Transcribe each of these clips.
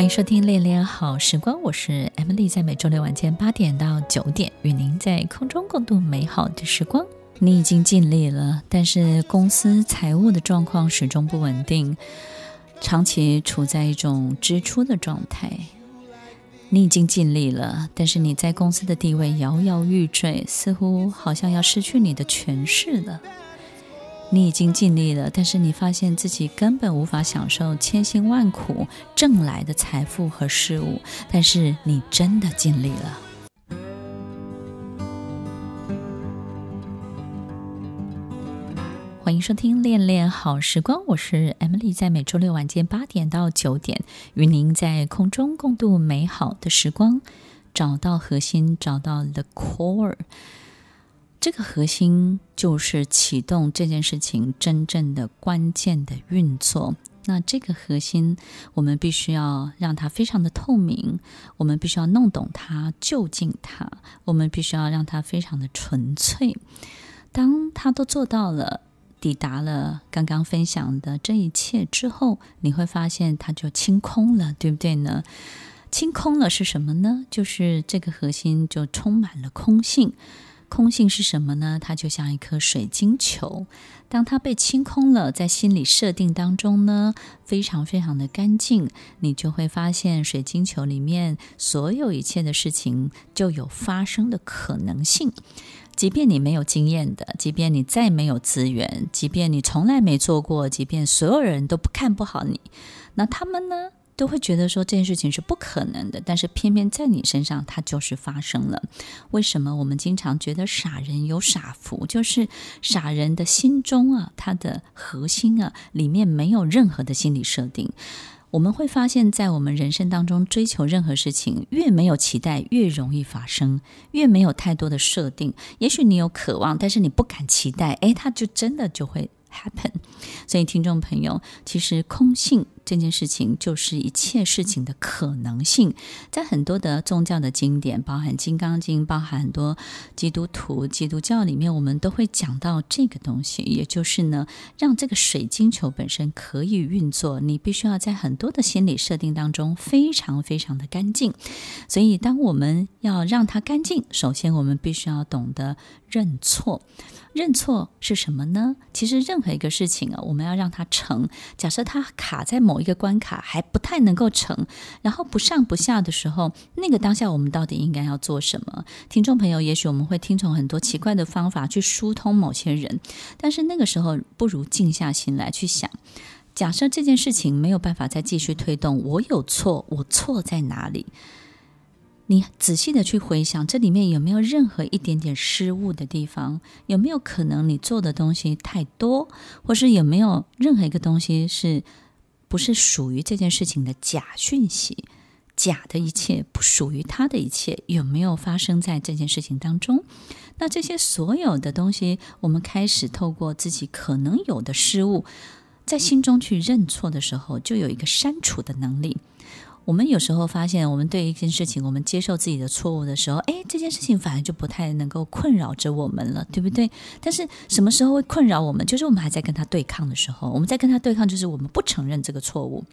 欢迎收听《恋恋好时光》，我是 Emily，在每周六晚间八点到九点，与您在空中共度美好的时光。你已经尽力了，但是公司财务的状况始终不稳定，长期处在一种支出的状态。你已经尽力了，但是你在公司的地位摇摇欲坠，似乎好像要失去你的权势了。你已经尽力了，但是你发现自己根本无法享受千辛万苦挣来的财富和事物，但是你真的尽力了。欢迎收听《恋恋好时光》，我是 Emily，在每周六晚间八点到九点，与您在空中共度美好的时光，找到核心，找到 The Core。这个核心就是启动这件事情真正的关键的运作。那这个核心，我们必须要让它非常的透明，我们必须要弄懂它，就近它，我们必须要让它非常的纯粹。当它都做到了，抵达了刚刚分享的这一切之后，你会发现它就清空了，对不对呢？清空了是什么呢？就是这个核心就充满了空性。空性是什么呢？它就像一颗水晶球，当它被清空了，在心理设定当中呢，非常非常的干净，你就会发现水晶球里面所有一切的事情就有发生的可能性。即便你没有经验的，即便你再没有资源，即便你从来没做过，即便所有人都不看不好你，那他们呢？都会觉得说这件事情是不可能的，但是偏偏在你身上它就是发生了。为什么我们经常觉得傻人有傻福？就是傻人的心中啊，他的核心啊，里面没有任何的心理设定。我们会发现，在我们人生当中追求任何事情，越没有期待，越容易发生；越没有太多的设定，也许你有渴望，但是你不敢期待，诶，它就真的就会 happen。所以，听众朋友，其实空性。这件事情就是一切事情的可能性，在很多的宗教的经典，包含《金刚经》，包含很多基督徒、基督教里面，我们都会讲到这个东西，也就是呢，让这个水晶球本身可以运作，你必须要在很多的心理设定当中非常非常的干净。所以，当我们要让它干净，首先我们必须要懂得认错。认错是什么呢？其实任何一个事情啊，我们要让它成。假设它卡在某一个关卡还不太能够成，然后不上不下的时候，那个当下我们到底应该要做什么？听众朋友，也许我们会听从很多奇怪的方法去疏通某些人，但是那个时候不如静下心来去想：假设这件事情没有办法再继续推动，我有错，我错在哪里？你仔细的去回想，这里面有没有任何一点点失误的地方？有没有可能你做的东西太多，或是有没有任何一个东西是不是属于这件事情的假讯息？假的一切不属于他的一切，有没有发生在这件事情当中？那这些所有的东西，我们开始透过自己可能有的失误，在心中去认错的时候，就有一个删除的能力。我们有时候发现，我们对一件事情，我们接受自己的错误的时候，哎，这件事情反而就不太能够困扰着我们了，对不对？但是什么时候会困扰我们？就是我们还在跟他对抗的时候，我们在跟他对抗，就是我们不承认这个错误。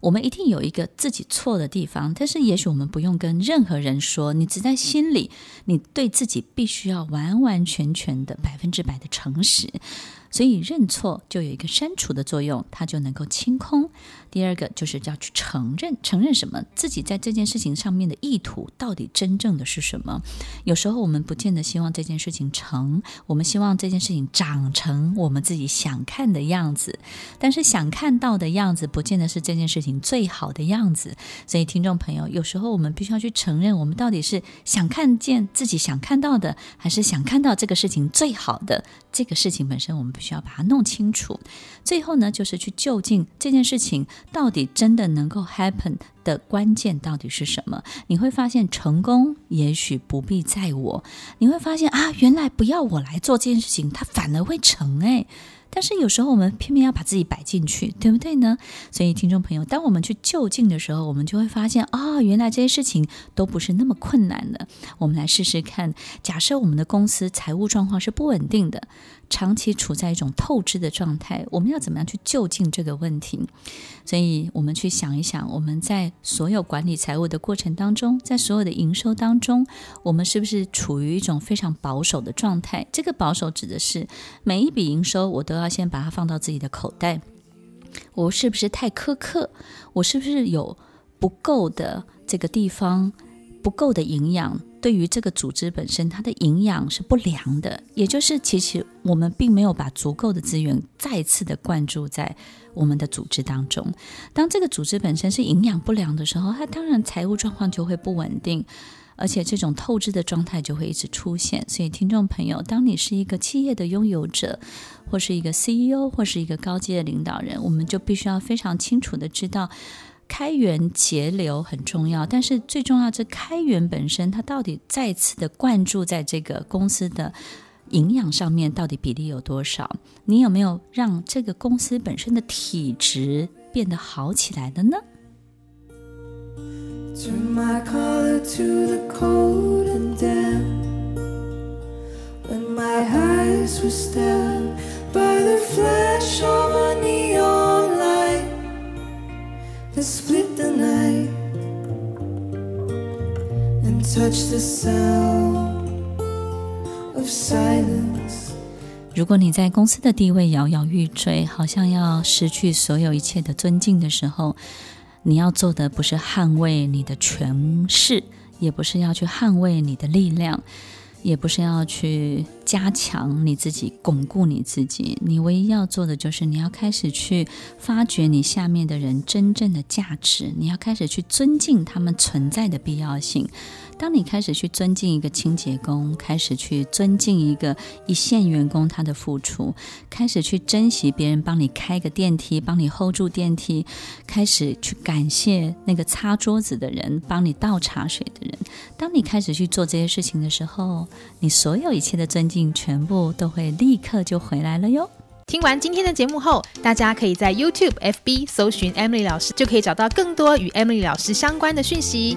我们一定有一个自己错的地方，但是也许我们不用跟任何人说，你只在心里，你对自己必须要完完全全的百分之百的诚实。所以认错就有一个删除的作用，它就能够清空。第二个就是要去承认，承认什么？自己在这件事情上面的意图到底真正的是什么？有时候我们不见得希望这件事情成，我们希望这件事情长成我们自己想看的样子，但是想看到的样子不见得是这件事情最好的样子。所以听众朋友，有时候我们必须要去承认，我们到底是想看见自己想看到的，还是想看到这个事情最好的？这个事情本身我们。需要把它弄清楚，最后呢，就是去究竟这件事情到底真的能够 happen 的关键到底是什么？你会发现，成功也许不必在我。你会发现啊，原来不要我来做这件事情，它反而会成诶。但是有时候我们偏偏要把自己摆进去，对不对呢？所以听众朋友，当我们去就近的时候，我们就会发现啊、哦，原来这些事情都不是那么困难的。我们来试试看，假设我们的公司财务状况是不稳定的。长期处在一种透支的状态，我们要怎么样去就近这个问题？所以，我们去想一想，我们在所有管理财务的过程当中，在所有的营收当中，我们是不是处于一种非常保守的状态？这个保守指的是每一笔营收，我都要先把它放到自己的口袋。我是不是太苛刻？我是不是有不够的这个地方？不够的营养？对于这个组织本身，它的营养是不良的，也就是其实我们并没有把足够的资源再次的灌注在我们的组织当中。当这个组织本身是营养不良的时候，它当然财务状况就会不稳定，而且这种透支的状态就会一直出现。所以，听众朋友，当你是一个企业的拥有者，或是一个 CEO，或是一个高阶的领导人，我们就必须要非常清楚的知道。开源节流很重要，但是最重要，这开源本身它到底再次的灌注在这个公司的营养上面，到底比例有多少？你有没有让这个公司本身的体质变得好起来的呢？如果你在公司的地位摇摇欲坠，好像要失去所有一切的尊敬的时候，你要做的不是捍卫你的权势，也不是要去捍卫你的力量，也不是要去加强你自己、巩固你自己。你唯一要做的就是，你要开始去发掘你下面的人真正的价值，你要开始去尊敬他们存在的必要性。当你开始去尊敬一个清洁工，开始去尊敬一个一线员工他的付出，开始去珍惜别人帮你开个电梯、帮你 hold 住电梯，开始去感谢那个擦桌子的人、帮你倒茶水的人。当你开始去做这些事情的时候，你所有一切的尊敬全部都会立刻就回来了哟。听完今天的节目后，大家可以在 YouTube、FB 搜寻 Emily 老师，就可以找到更多与 Emily 老师相关的讯息。